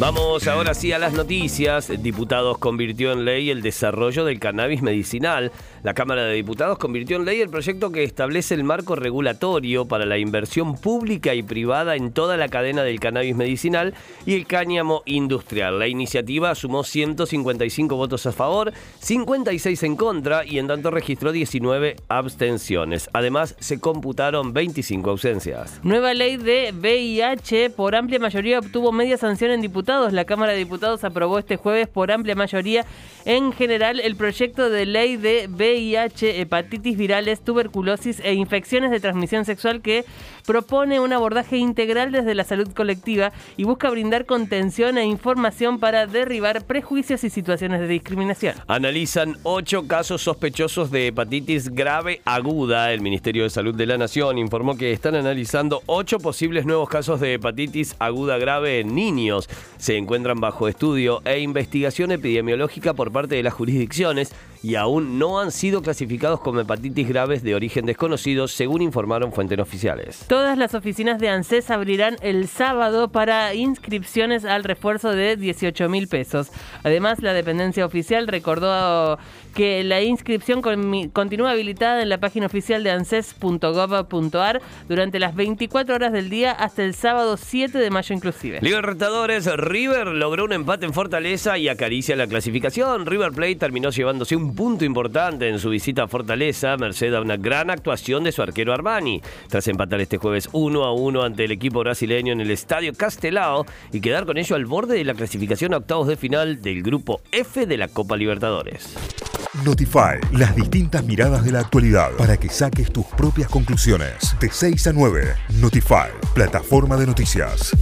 Vamos ahora sí a las noticias. Diputados convirtió en ley el desarrollo del cannabis medicinal. La Cámara de Diputados convirtió en ley el proyecto que establece el marco regulatorio para la inversión pública y privada en toda la cadena del cannabis medicinal y el cáñamo industrial. La iniciativa sumó 155 votos a favor, 56 en contra y en tanto registró 19 abstenciones. Además, se computaron 25 ausencias. Nueva ley de VIH por amplia mayoría obtuvo media sanción en diputados la Cámara de Diputados aprobó este jueves por amplia mayoría en general el proyecto de ley de VIH, hepatitis virales, tuberculosis e infecciones de transmisión sexual que propone un abordaje integral desde la salud colectiva y busca brindar contención e información para derribar prejuicios y situaciones de discriminación. Analizan ocho casos sospechosos de hepatitis grave aguda. El Ministerio de Salud de la Nación informó que están analizando ocho posibles nuevos casos de hepatitis aguda grave en niños se encuentran bajo estudio e investigación epidemiológica por parte de las jurisdicciones y aún no han sido clasificados como hepatitis graves de origen desconocido, según informaron fuentes oficiales. Todas las oficinas de ANSES abrirán el sábado para inscripciones al refuerzo de 18 mil pesos. Además, la dependencia oficial recordó que la inscripción continúa habilitada en la página oficial de anses.gov.ar durante las 24 horas del día hasta el sábado 7 de mayo inclusive. Libertadores, River logró un empate en Fortaleza y acaricia la clasificación. River Plate terminó llevándose un punto importante en su visita a Fortaleza, merced a una gran actuación de su arquero Armani, tras empatar este jueves 1 a 1 ante el equipo brasileño en el Estadio Castelao y quedar con ello al borde de la clasificación a octavos de final del grupo F de la Copa Libertadores. Notify, las distintas miradas de la actualidad para que saques tus propias conclusiones. De 6 a 9, Notify, plataforma de noticias.